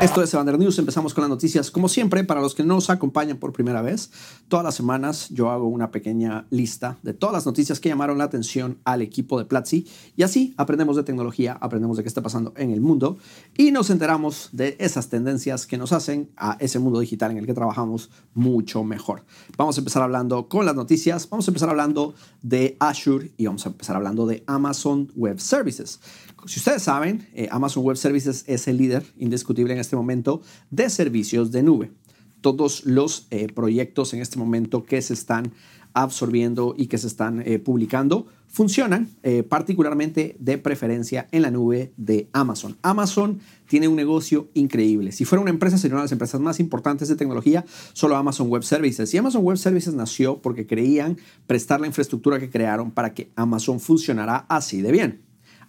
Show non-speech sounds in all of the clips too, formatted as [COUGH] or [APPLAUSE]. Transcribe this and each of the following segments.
Esto es Evander News. Empezamos con las noticias. Como siempre, para los que no nos acompañan por primera vez, todas las semanas yo hago una pequeña lista de todas las noticias que llamaron la atención al equipo de Platzi y así aprendemos de tecnología, aprendemos de qué está pasando en el mundo y nos enteramos de esas tendencias que nos hacen a ese mundo digital en el que trabajamos mucho mejor. Vamos a empezar hablando con las noticias. Vamos a empezar hablando de Azure y vamos a empezar hablando de Amazon Web Services. Si ustedes saben, eh, Amazon Web Services es el líder indiscutible en este momento de servicios de nube. Todos los eh, proyectos en este momento que se están absorbiendo y que se están eh, publicando funcionan particularmente de preferencia en la nube de Amazon. Amazon tiene un negocio increíble. Si fuera una empresa, sería una de las empresas más importantes de tecnología, solo Amazon Web Services. Y Amazon Web Services nació porque creían prestar la infraestructura que crearon para que Amazon funcionara así de bien.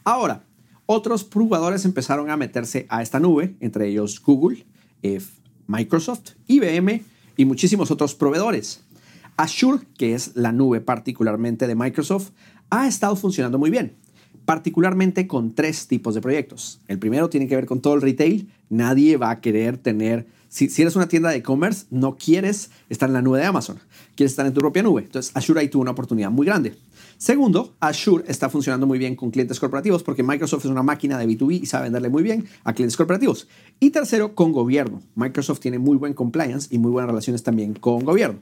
Ahora, otros jugadores empezaron a meterse a esta nube, entre ellos Google, eh, Microsoft, IBM y muchísimos otros proveedores. Azure, que es la nube particularmente de Microsoft, ha estado funcionando muy bien, particularmente con tres tipos de proyectos. El primero tiene que ver con todo el retail. Nadie va a querer tener, si, si eres una tienda de e-commerce, no quieres estar en la nube de Amazon, quieres estar en tu propia nube. Entonces Azure ahí tuvo una oportunidad muy grande. Segundo, Azure está funcionando muy bien con clientes corporativos porque Microsoft es una máquina de B2B y sabe venderle muy bien a clientes corporativos. Y tercero, con gobierno. Microsoft tiene muy buen compliance y muy buenas relaciones también con gobierno.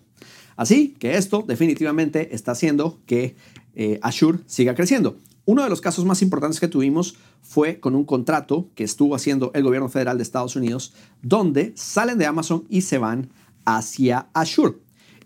Así que esto definitivamente está haciendo que eh, Azure siga creciendo. Uno de los casos más importantes que tuvimos fue con un contrato que estuvo haciendo el gobierno federal de Estados Unidos, donde salen de Amazon y se van hacia Azure.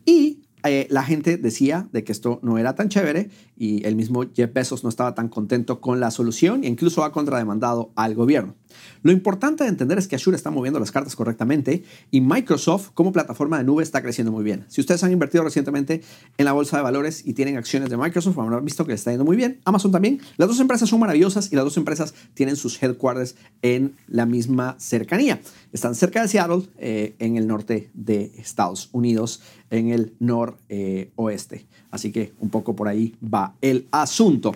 Y eh, la gente decía de que esto no era tan chévere y el mismo Jeff Bezos no estaba tan contento con la solución e incluso ha contrademandado al gobierno. Lo importante de entender es que Azure está moviendo las cartas correctamente y Microsoft como plataforma de nube está creciendo muy bien. Si ustedes han invertido recientemente en la bolsa de valores y tienen acciones de Microsoft, haber visto que les está yendo muy bien. Amazon también. Las dos empresas son maravillosas y las dos empresas tienen sus headquarters en la misma cercanía. Están cerca de Seattle, eh, en el norte de Estados Unidos, en el noroeste. Así que un poco por ahí va el asunto.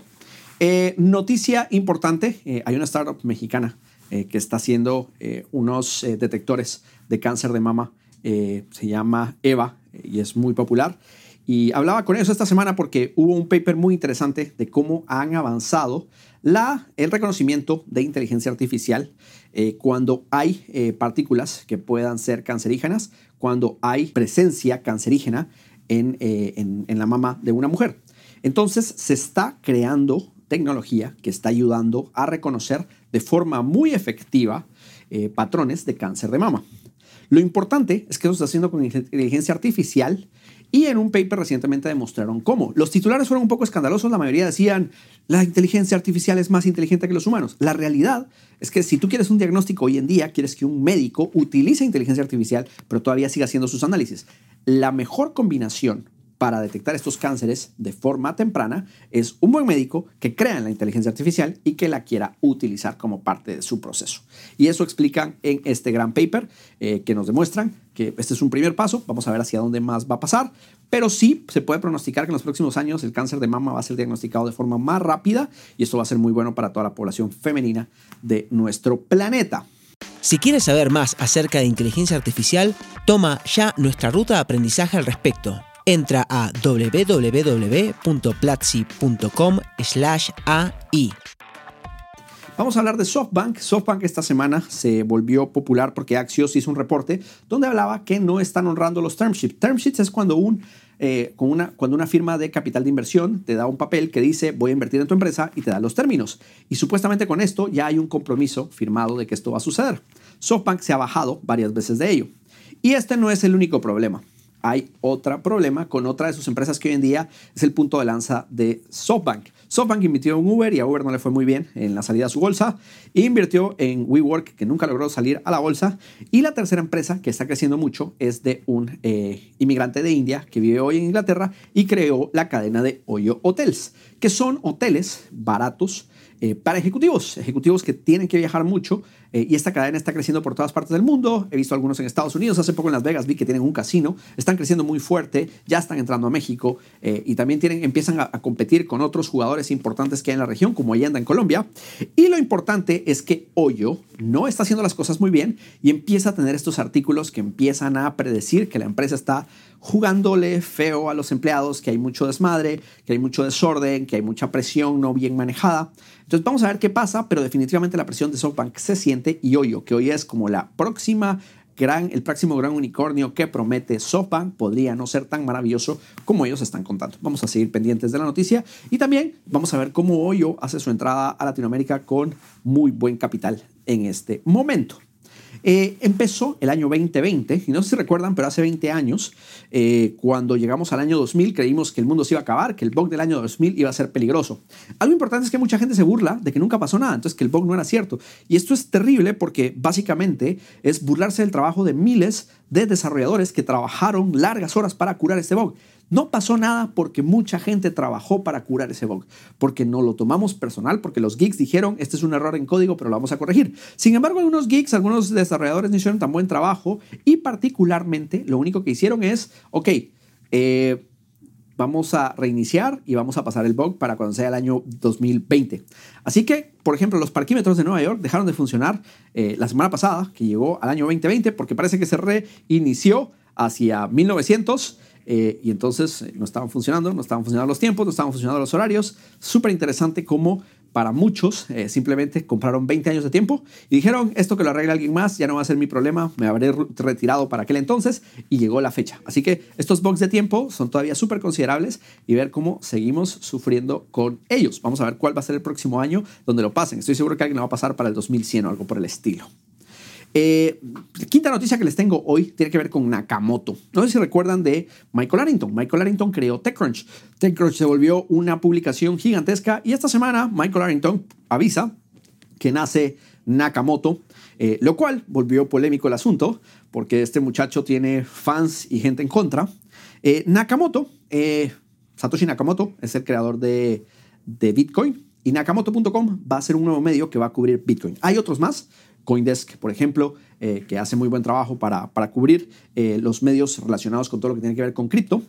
Eh, noticia importante, eh, hay una startup mexicana que está haciendo unos detectores de cáncer de mama. se llama EVA y es muy popular. Y hablaba con ellos esta semana porque hubo un paper muy interesante de cómo han avanzado la, el reconocimiento de inteligencia artificial eh, cuando hay eh, partículas que puedan ser cancerígenas, cuando hay presencia cancerígena eh, en, en la mama de una mujer. Entonces se está creando tecnología que está ayudando a reconocer de forma muy efectiva patrones de cáncer de mama. Lo importante es que eso está haciendo con inteligencia artificial y en un paper recientemente demostraron cómo. Los titulares fueron un poco escandalosos, la mayoría decían, la inteligencia artificial es más inteligente que los humanos. La realidad es que si tú quieres un diagnóstico hoy en día, quieres que un médico utilice inteligencia artificial, pero todavía siga haciendo sus análisis. La mejor combinación para detectar estos cánceres de forma temprana es un buen médico que crea en la inteligencia artificial y que la quiera utilizar como parte de su proceso. Y eso explican en este gran paper eh, que nos demuestran que este es un primer paso, vamos a ver hacia dónde más va a pasar, pero sí se puede pronosticar que en los próximos años el cáncer de mama va a ser diagnosticado de forma más rápida y esto va a ser muy bueno para toda la población femenina de nuestro planeta. Si quieres saber más acerca de inteligencia artificial, toma ya nuestra ruta de aprendizaje al respecto. Entra a www.platzi.com/ai. Vamos a hablar de SoftBank. SoftBank esta semana se volvió popular porque Axios hizo un reporte donde hablaba que no están honrando los term sheets. Term sheets es cuando, un, eh, con una, cuando una firma de capital de inversión te da un papel que dice voy a invertir en tu empresa y te da los términos. Y supuestamente con esto ya hay un compromiso firmado de que esto va a suceder. SoftBank se ha bajado varias veces de ello. Y este no es el único problema hay otro problema con otra de sus empresas que hoy en día es el punto de lanza de SoftBank. SoftBank invirtió en Uber y a Uber no le fue muy bien en la salida a su bolsa. Invirtió en WeWork, que nunca logró salir a la bolsa. Y la tercera empresa que está creciendo mucho es de un eh, inmigrante de India que vive hoy en Inglaterra y creó la cadena de Oyo Hotels, que son hoteles baratos eh, para ejecutivos, ejecutivos que tienen que viajar mucho eh, y esta cadena está creciendo por todas partes del mundo. He visto algunos en Estados Unidos, hace poco en Las Vegas vi que tienen un casino, están creciendo muy fuerte, ya están entrando a México eh, y también tienen, empiezan a, competir con otros jugadores importantes que hay en la región, como Allenda en Colombia. Y lo importante es que Hoyo no está haciendo las cosas muy bien y empieza a tener estos artículos que empiezan a predecir que la empresa está jugándole feo a los empleados, que hay mucho desmadre, que hay mucho desorden, que hay mucha presión no bien manejada. Entonces vamos a ver qué pasa, pero definitivamente la presión de SoftBank se siente y hoy, que hoy es como la próxima gran, el próximo gran unicornio que promete SoftBank podría no ser tan maravilloso como ellos están contando. Vamos a seguir pendientes de la noticia y también vamos a ver cómo Hoyo hace su entrada a Latinoamérica con muy buen capital en este momento. Eh, empezó el año 2020, y no sé si recuerdan, pero hace 20 años, eh, cuando llegamos al año 2000, creímos que el mundo se iba a acabar, que el bug del año 2000 iba a ser peligroso. Algo importante es que mucha gente se burla de que nunca pasó nada, entonces que el bug no era cierto. Y esto es terrible porque básicamente es burlarse del trabajo de miles de desarrolladores que trabajaron largas horas para curar este bug. No pasó nada porque mucha gente trabajó para curar ese bug, porque no lo tomamos personal, porque los geeks dijeron, este es un error en código, pero lo vamos a corregir. Sin embargo, algunos geeks, algunos desarrolladores no hicieron tan buen trabajo y particularmente lo único que hicieron es, ok, eh, vamos a reiniciar y vamos a pasar el bug para cuando sea el año 2020. Así que, por ejemplo, los parquímetros de Nueva York dejaron de funcionar eh, la semana pasada, que llegó al año 2020, porque parece que se reinició hacia 1900 eh, y entonces eh, no estaban funcionando, no estaban funcionando los tiempos, no estaban funcionando los horarios. Súper interesante cómo para muchos eh, simplemente compraron 20 años de tiempo y dijeron, esto que lo arregle alguien más ya no va a ser mi problema, me habré retirado para aquel entonces y llegó la fecha. Así que estos bugs de tiempo son todavía súper considerables y ver cómo seguimos sufriendo con ellos. Vamos a ver cuál va a ser el próximo año donde lo pasen. Estoy seguro que alguien lo va a pasar para el 2100 o algo por el estilo. Eh, quinta noticia que les tengo hoy tiene que ver con Nakamoto. No sé si recuerdan de Michael Arrington. Michael Arrington creó TechCrunch. TechCrunch se volvió una publicación gigantesca y esta semana Michael Arrington avisa que nace Nakamoto, eh, lo cual volvió polémico el asunto porque este muchacho tiene fans y gente en contra. Eh, Nakamoto, Satoshi Nakamoto, es el creador de, de Bitcoin y Nakamoto.com va a ser un nuevo medio que va a cubrir Bitcoin. Hay otros más, Coindesk, por ejemplo, eh, que hace muy buen trabajo para, para cubrir eh, los medios relacionados con todo lo que tiene que ver con cripto.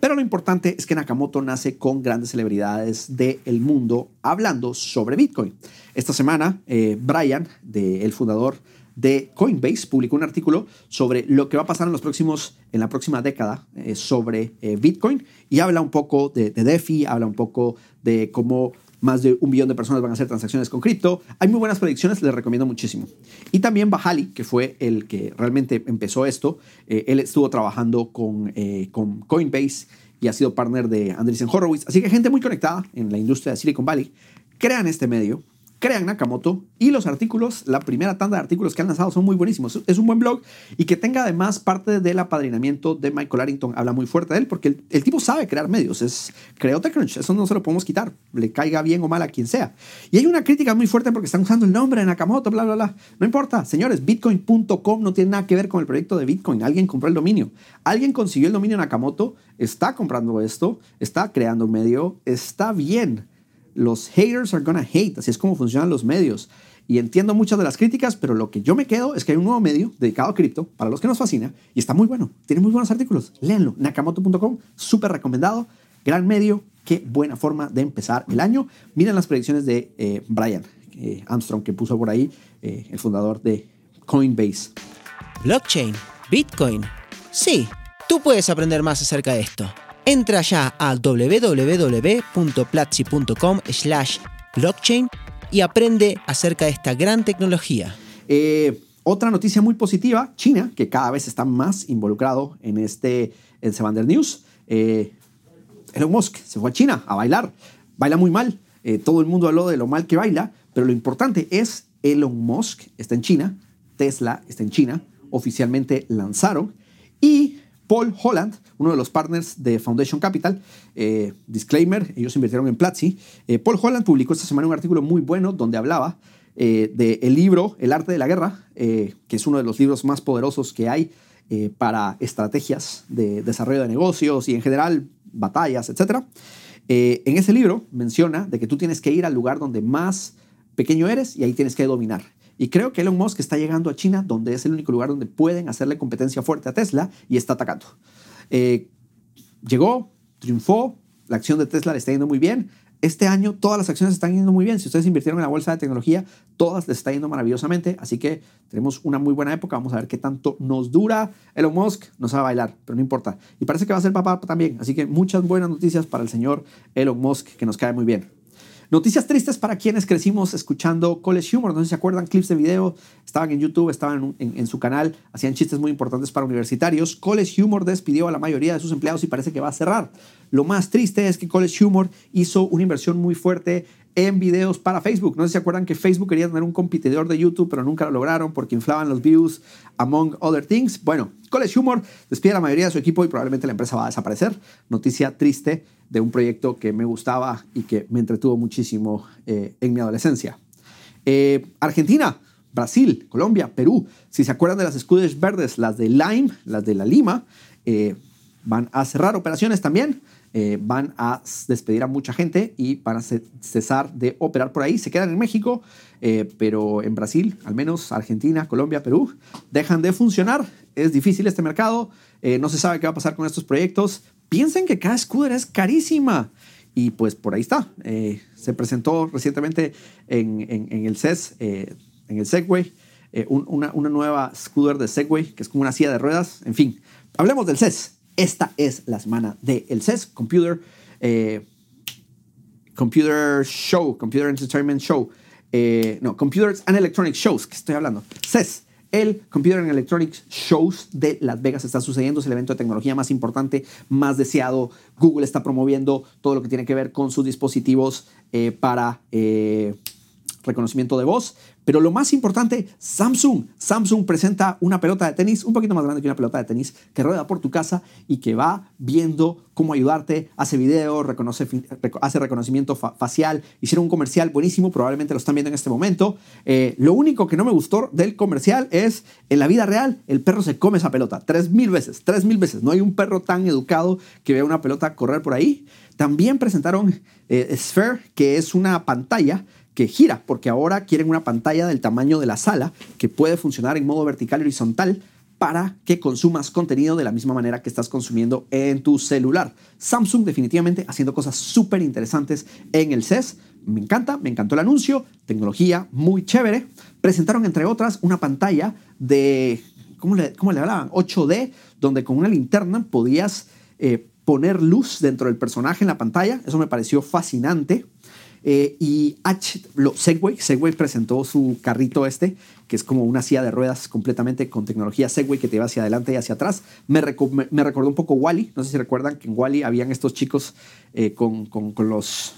Pero lo importante es que Nakamoto nace con grandes celebridades del mundo hablando sobre Bitcoin. Esta semana, eh, Brian, el fundador de Coinbase, publicó un artículo sobre lo que va a pasar en, los próximos, en la próxima década sobre Bitcoin y habla un poco de DeFi, habla un poco de cómo más de un billón de personas van a hacer transacciones con cripto. Hay muy buenas predicciones, les recomiendo muchísimo. Y también Bajali, que fue el que realmente empezó esto, eh, él estuvo trabajando con, eh, con Coinbase y ha sido partner de Andreessen Horowitz. Así que gente muy conectada en la industria de Silicon Valley crean este medio crean Nakamoto y los artículos, la primera tanda de artículos que han lanzado son muy buenísimos. Es un buen blog y que tenga además parte del apadrinamiento de Michael Arrington. Habla muy fuerte de él porque el, tipo sabe crear medios. Es, creó TechCrunch, eso no se lo podemos quitar, le caiga bien o mal a quien sea. Y hay una crítica muy fuerte porque están usando el nombre de Nakamoto, bla, bla, bla. No importa, señores, bitcoin.com no tiene nada que ver con el proyecto de Bitcoin. Alguien compró el dominio. Alguien consiguió el dominio Nakamoto, está comprando esto, está creando un medio, está bien los haters are gonna hate, así es como funcionan los medios. Y entiendo muchas de las críticas, pero lo que yo me quedo es que hay un nuevo medio dedicado a cripto, para los que nos fascina, y está muy bueno. Tiene muy buenos artículos. Léanlo. Nakamoto.com, súper recomendado. Gran medio. Qué buena forma de empezar el año. Miren las predicciones de eh, Brian eh, Armstrong, que puso por ahí, eh, el fundador de Coinbase. Blockchain, Bitcoin. Sí, tú puedes aprender más acerca de esto. Entra ya a www.platzi.com slash blockchain y aprende acerca de esta gran tecnología. Eh, otra noticia muy positiva, China, que cada vez está más involucrado en este en Sevander News. Eh, Elon Musk se fue a China a bailar. Baila muy mal. Eh, todo el mundo habló de lo mal que baila, pero lo importante es Elon Musk está en China, Tesla está en China, oficialmente lanzaron y Paul Holland, uno de los partners de Foundation Capital, eh, disclaimer, ellos invirtieron en Platzi. Eh, Paul Holland publicó esta semana un artículo muy bueno donde hablaba eh, del libro El arte de la guerra, que es uno de los libros más poderosos que hay para estrategias de desarrollo de negocios y en general batallas, etc. En ese libro menciona de que tú tienes que ir al lugar donde más pequeño eres y ahí tienes que dominar. Y creo que Elon Musk está llegando a China, donde es el único lugar donde pueden hacerle competencia fuerte a Tesla y está atacando. Eh, llegó, triunfó, la acción de Tesla le está yendo muy bien. Este año todas las acciones están yendo muy bien. Si ustedes invirtieron en la bolsa de tecnología, todas les está yendo maravillosamente. Así que tenemos una muy buena época. Vamos a ver qué tanto nos dura. Elon Musk nos va a bailar, pero no importa. Y parece que va a ser papá también. Así que muchas buenas noticias para el señor Elon Musk, que nos cae muy bien. Noticias tristes para quienes crecimos escuchando College Humor. No sé si se acuerdan, clips de video. Estaban en YouTube, estaban en, su canal, hacían chistes muy importantes para universitarios. College Humor despidió a la mayoría de sus empleados y parece que va a cerrar. Lo más triste es que College Humor hizo una inversión muy fuerte en videos para Facebook. No sé si se acuerdan que Facebook quería tener un competidor de YouTube, pero nunca lo lograron porque inflaban los views, among other things. Bueno, College Humor despide a la mayoría de su equipo y probablemente la empresa va a desaparecer. Noticia triste de un proyecto que me gustaba y que me entretuvo muchísimo eh, en mi adolescencia. Eh, Argentina, Brasil, Colombia, Perú. Si se acuerdan de las escudos verdes, las de Lime, las de la Lima, eh, van a cerrar operaciones también. van a despedir a mucha gente y van a cesar de operar por ahí. Se quedan en México, pero en Brasil, al menos Argentina, Colombia, Perú, dejan de funcionar. Es difícil este mercado. no se sabe qué va a pasar con estos proyectos piensen que cada scooter es carísima. Y pues por ahí está. Eh, se presentó recientemente en, el CES, eh, en el Segway, eh, una, nueva scooter de Segway, que es como una silla de ruedas. En fin, hablemos del CES. Esta es la semana del CES, Computer, Computer Show, Computer Entertainment Show. no, Computers and Electronic Shows, que estoy hablando. CES el Computer and Electronics Shows de Las Vegas está sucediendo, es el evento de tecnología más importante, más deseado. Google está promoviendo todo lo que tiene que ver con sus dispositivos eh, para eh, reconocimiento de voz. Pero lo más importante, Samsung. Samsung presenta una pelota de tenis un poquito más grande que una pelota de tenis que rueda por tu casa y que va viendo cómo ayudarte, hace video, reconoce, hace reconocimiento facial. Hicieron un comercial buenísimo, probablemente lo están viendo en este momento. Eh, lo único que no me gustó del comercial es, en la vida real, el perro se come esa pelota tres mil veces, tres mil veces. No hay un perro tan educado que vea una pelota correr por ahí. También presentaron eh, Sphere, que es una pantalla que gira, porque ahora quieren una pantalla del tamaño de la sala que puede funcionar en modo vertical y horizontal para que consumas contenido de la misma manera que estás consumiendo en tu celular. Samsung definitivamente haciendo cosas súper interesantes en el CES. Me encanta, me encantó el anuncio, tecnología muy chévere. Presentaron entre otras una pantalla de, ¿cómo le, cómo le hablaban? 8D, donde con una linterna podías eh, poner luz dentro del personaje en la pantalla. Eso me pareció fascinante. Eh, y Segway, Segway presentó su carrito este, que es como una silla de ruedas completamente con tecnología Segway que te va hacia adelante y hacia atrás. Me, me, recordó un poco Wally. No sé si recuerdan que en Wally habían estos chicos eh, con, con, con, los,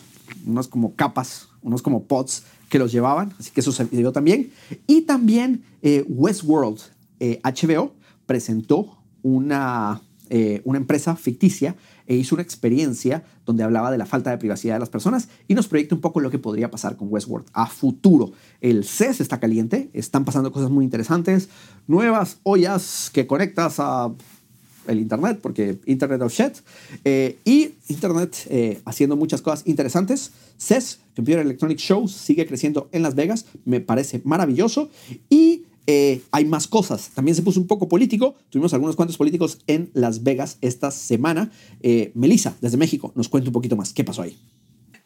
unos como capas, unos como pods que los llevaban. Así que eso se vio también. Y también eh, Westworld, HBO, presentó una, una empresa ficticia e hizo una experiencia donde hablaba de la falta de privacidad de las personas y nos proyecta un poco lo que podría pasar con Westworld a futuro. El CES está caliente, están pasando cosas muy interesantes, nuevas ollas que conectas a el Internet, porque Internet of Shit, eh, y Internet eh, haciendo muchas cosas interesantes. CES, Computer Electronic Shows, sigue creciendo en Las Vegas, me parece maravilloso, y eh, hay más cosas. También se puso un poco político. Tuvimos algunos cuantos políticos en Las Vegas esta semana. Eh, Melissa, desde México, nos cuenta un poquito más. ¿Qué pasó ahí?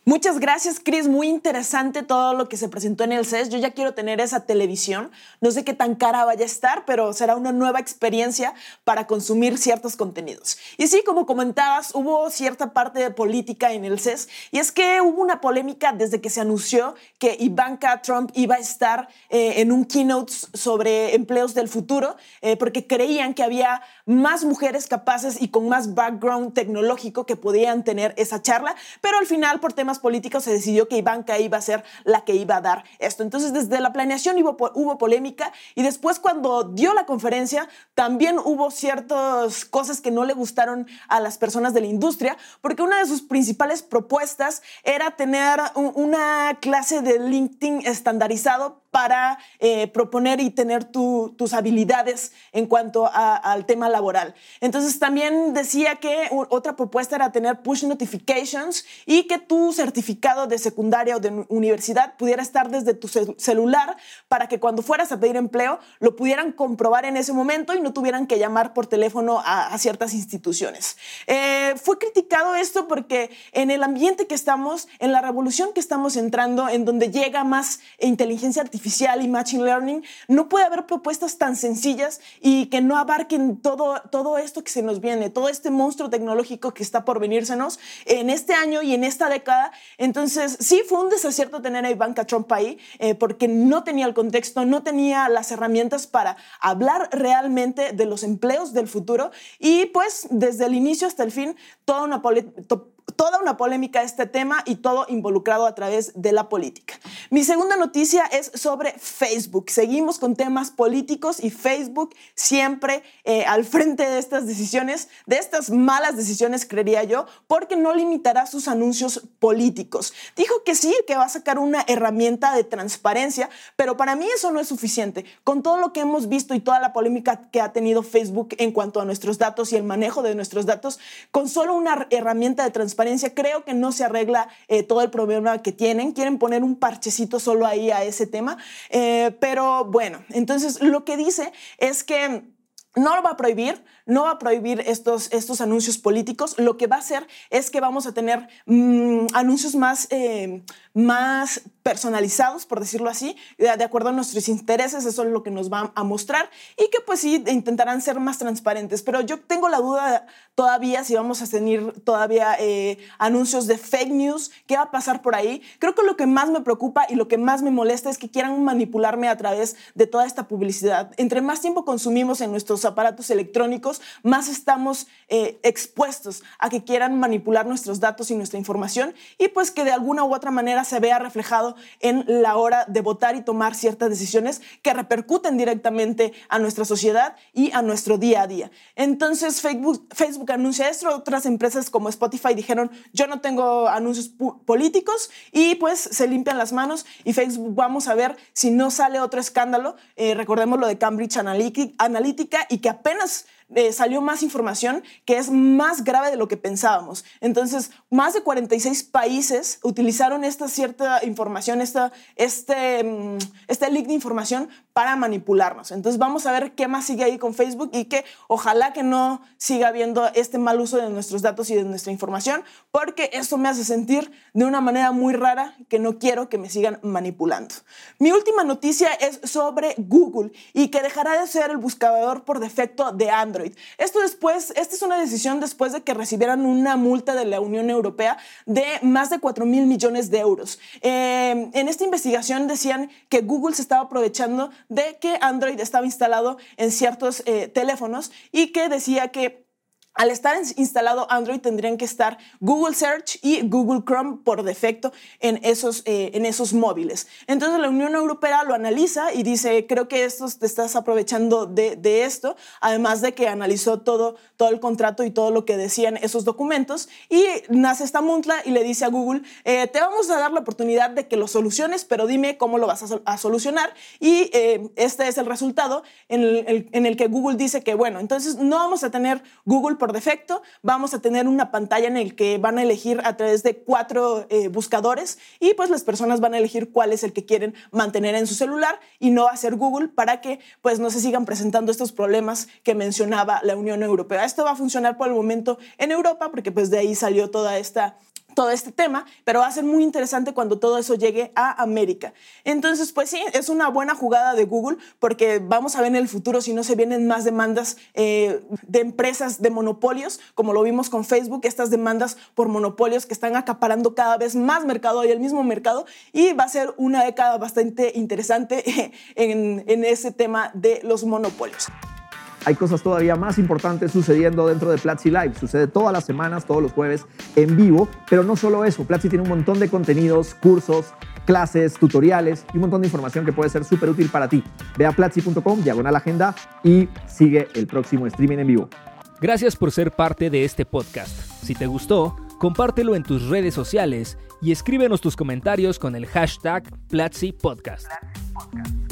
Muchas gracias, Chris. Muy interesante todo lo que se presentó en el CES. Yo ya quiero tener esa televisión. No sé qué tan cara vaya a estar, pero será una nueva experiencia para consumir ciertos contenidos. Y sí, como comentabas, hubo cierta parte de política en el CES y es que hubo una polémica desde que se anunció que Ivanka Trump iba a estar eh, en un keynote sobre empleos del futuro, eh, porque creían que había más mujeres capaces y con más background tecnológico que podían tener esa charla, pero al final por temas políticos se decidió que Ivanka iba a ser la que iba a dar esto. Entonces desde la planeación hubo, hubo polémica y después cuando dio la conferencia también hubo ciertas cosas que no le gustaron a las personas de la industria, porque una de sus principales propuestas era tener una clase de LinkedIn estandarizado para eh, proponer y tener tus habilidades en cuanto al tema laboral. Entonces también decía que otra propuesta era tener push notifications y que tu certificado de secundaria o de universidad pudiera estar desde tu celular para que cuando fueras a pedir empleo lo pudieran comprobar en ese momento y no tuvieran que llamar por teléfono a, ciertas instituciones. Eh, fue criticado esto porque en el ambiente que estamos, en la revolución que estamos entrando, en donde llega más inteligencia artificial y machine learning, no puede haber propuestas tan sencillas y que no abarquen todo, todo esto que se nos viene, todo este monstruo tecnológico que está por venírsenos en este año y en esta década. Entonces, sí, fue un desacierto tener a Ivanka Trump ahí, eh, porque no tenía el contexto, no tenía las herramientas para hablar realmente de los empleos del futuro y pues desde el inicio hasta el fin, toda una toda una polémica este tema y todo involucrado a través de la política. Mi segunda noticia es sobre Facebook. Seguimos con temas políticos y Facebook siempre eh, al frente de estas decisiones, de estas malas decisiones, creería yo, porque no limitará sus anuncios políticos. Dijo que sí, que va a sacar una herramienta de transparencia, pero para mí eso no es suficiente. Con todo lo que hemos visto y toda la polémica que ha tenido Facebook en cuanto a nuestros datos y el manejo de nuestros datos, con solo una herramienta de transparencia, creo que no se arregla eh, todo el problema que tienen. Quieren poner un parchecito solo ahí a ese tema. Eh, pero bueno, entonces lo que dice es que no lo va a prohibir, no va a prohibir estos, estos anuncios políticos. Lo que va a hacer es que vamos a tener mm, anuncios más, eh, más personalizados, por decirlo así, de, acuerdo a nuestros intereses, eso es lo que nos va a mostrar y que pues sí intentarán ser más transparentes. Pero yo tengo la duda todavía si vamos a tener todavía eh, anuncios de fake news, qué va a pasar por ahí. Creo que lo que más me preocupa y lo que más me molesta es que quieran manipularme a través de toda esta publicidad. Entre más tiempo consumimos en nuestros aparatos electrónicos, más estamos eh, expuestos a que quieran manipular nuestros datos y nuestra información y pues que de alguna u otra manera se vea reflejado en la hora de votar y tomar ciertas decisiones que repercuten directamente a nuestra sociedad y a nuestro día a día. Entonces Facebook, Facebook anuncia esto, otras empresas como Spotify dijeron yo no tengo anuncios políticos y pues se limpian las manos y Facebook vamos a ver si no sale otro escándalo. Eh, recordemos lo de Cambridge Analytica y que apenas eh, salió más información que es más grave de lo que pensábamos. Entonces, más de 46 países utilizaron esta cierta información, esta, este, mm, este leak de información para manipularnos. Entonces, vamos a ver qué más sigue ahí con Facebook y que ojalá que no siga habiendo este mal uso de nuestros datos y de nuestra información, porque esto me hace sentir de una manera muy rara que no quiero que me sigan manipulando. Mi última noticia es sobre Google y que dejará de ser el buscador por defecto de Android esto después, esta es una decisión después de que recibieran una multa de la Unión Europea de más de 4 mil millones de euros. Eh, en esta investigación decían que Google se estaba aprovechando de que Android estaba instalado en ciertos eh, teléfonos y que decía que al estar instalado Android tendrían que estar Google Search y Google Chrome por defecto en esos, eh, en esos móviles. Entonces la Unión Europea lo analiza y dice, creo que esto te estás aprovechando de, esto, además de que analizó todo, todo el contrato y todo lo que decían esos documentos y nace esta multa y le dice a Google, eh, te vamos a dar la oportunidad de que lo soluciones, pero dime cómo lo vas a, solucionar y eh, este es el resultado en el, en el que Google dice que, bueno, entonces no vamos a tener Google por defecto, vamos a tener una pantalla en el que van a elegir a través de cuatro eh, buscadores y pues las personas van a elegir cuál es el que quieren mantener en su celular y no hacer Google para que pues no se sigan presentando estos problemas que mencionaba la Unión Europea. Esto va a funcionar por el momento en Europa porque pues de ahí salió toda esta todo este tema, pero va a ser muy interesante cuando todo eso llegue a América. Entonces, pues sí, es una buena jugada de Google porque vamos a ver en el futuro si no se vienen más demandas eh, de empresas de monopolios, como lo vimos con Facebook, estas demandas por monopolios que están acaparando cada vez más mercado y el mismo mercado, y va a ser una década bastante interesante [LAUGHS] en, en ese tema de los monopolios. Hay cosas todavía más importantes sucediendo dentro de Platzi Live. Sucede todas las semanas, todos los jueves en vivo, pero no solo eso. Platzi tiene un montón de contenidos, cursos, clases, tutoriales y un montón de información que puede ser súper útil para ti. Ve a platzi.com, diagonal agenda y sigue el próximo streaming en vivo. Gracias por ser parte de este podcast. Si te gustó, compártelo en tus redes sociales y escríbenos tus comentarios con el hashtag Platzi Podcast. Platzi Podcast.